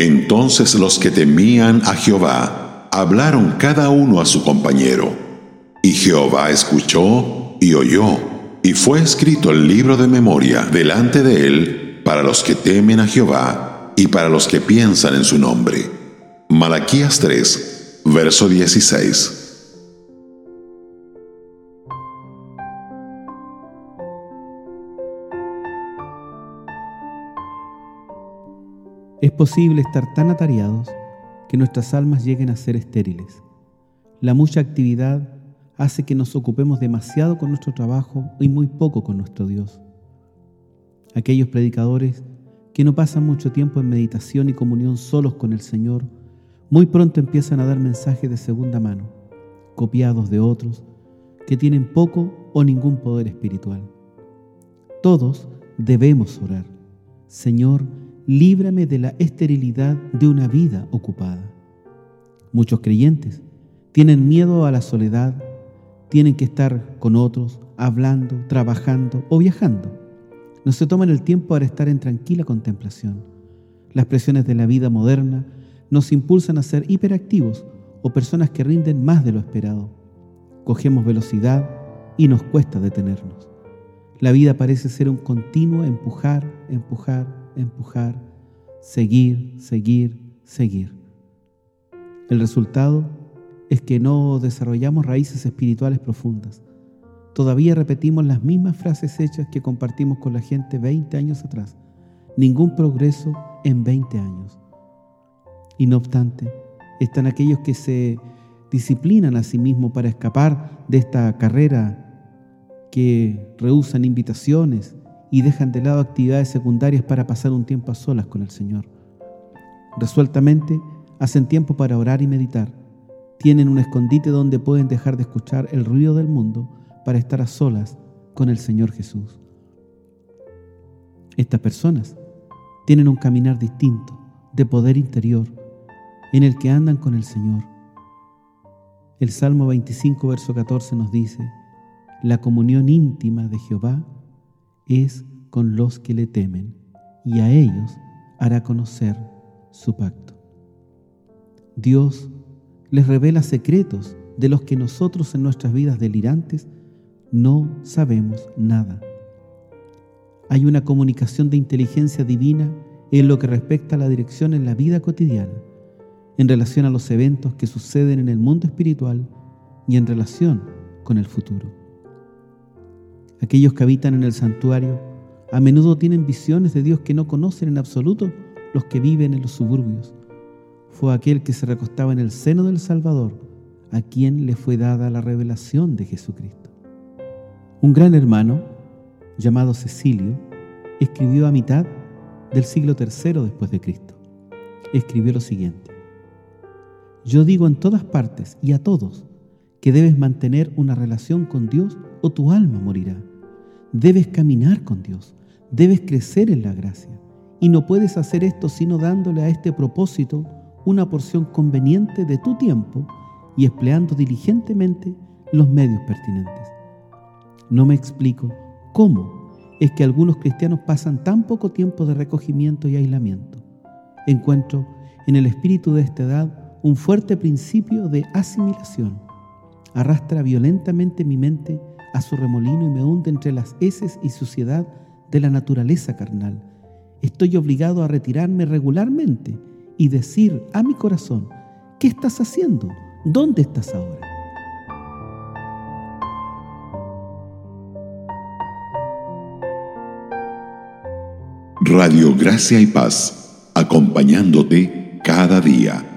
Entonces los que temían a Jehová hablaron cada uno a su compañero. Y Jehová escuchó y oyó, y fue escrito el libro de memoria delante de él para los que temen a Jehová y para los que piensan en su nombre. Malaquías 3, verso 16. Es posible estar tan atareados que nuestras almas lleguen a ser estériles. La mucha actividad hace que nos ocupemos demasiado con nuestro trabajo y muy poco con nuestro Dios. Aquellos predicadores que no pasan mucho tiempo en meditación y comunión solos con el Señor, muy pronto empiezan a dar mensajes de segunda mano, copiados de otros que tienen poco o ningún poder espiritual. Todos debemos orar. Señor, líbrame de la esterilidad de una vida ocupada. Muchos creyentes tienen miedo a la soledad, tienen que estar con otros, hablando, trabajando o viajando. No se toman el tiempo para estar en tranquila contemplación. Las presiones de la vida moderna nos impulsan a ser hiperactivos o personas que rinden más de lo esperado. Cogemos velocidad y nos cuesta detenernos. La vida parece ser un continuo empujar, empujar, empujar, seguir, seguir, seguir. El resultado es que no desarrollamos raíces espirituales profundas. Todavía repetimos las mismas frases hechas que compartimos con la gente 20 años atrás. Ningún progreso en 20 años. Y no obstante, están aquellos que se disciplinan a sí mismos para escapar de esta carrera, que rehusan invitaciones, y dejan de lado actividades secundarias para pasar un tiempo a solas con el Señor. Resueltamente hacen tiempo para orar y meditar. Tienen un escondite donde pueden dejar de escuchar el ruido del mundo para estar a solas con el Señor Jesús. Estas personas tienen un caminar distinto, de poder interior, en el que andan con el Señor. El Salmo 25, verso 14 nos dice, la comunión íntima de Jehová es con los que le temen, y a ellos hará conocer su pacto. Dios les revela secretos de los que nosotros en nuestras vidas delirantes no sabemos nada. Hay una comunicación de inteligencia divina en lo que respecta a la dirección en la vida cotidiana, en relación a los eventos que suceden en el mundo espiritual y en relación con el futuro. Aquellos que habitan en el santuario a menudo tienen visiones de Dios que no conocen en absoluto los que viven en los suburbios. Fue aquel que se recostaba en el seno del Salvador a quien le fue dada la revelación de Jesucristo. Un gran hermano, llamado Cecilio, escribió a mitad del siglo III después de Cristo. Escribió lo siguiente. Yo digo en todas partes y a todos que debes mantener una relación con Dios o tu alma morirá. Debes caminar con Dios, debes crecer en la gracia. Y no puedes hacer esto sino dándole a este propósito una porción conveniente de tu tiempo y empleando diligentemente los medios pertinentes. No me explico cómo es que algunos cristianos pasan tan poco tiempo de recogimiento y aislamiento. Encuentro en el espíritu de esta edad un fuerte principio de asimilación. Arrastra violentamente mi mente a su remolino y me hunde entre las heces y suciedad de la naturaleza carnal. Estoy obligado a retirarme regularmente y decir a mi corazón, ¿qué estás haciendo? ¿Dónde estás ahora? Radio Gracia y Paz, acompañándote cada día.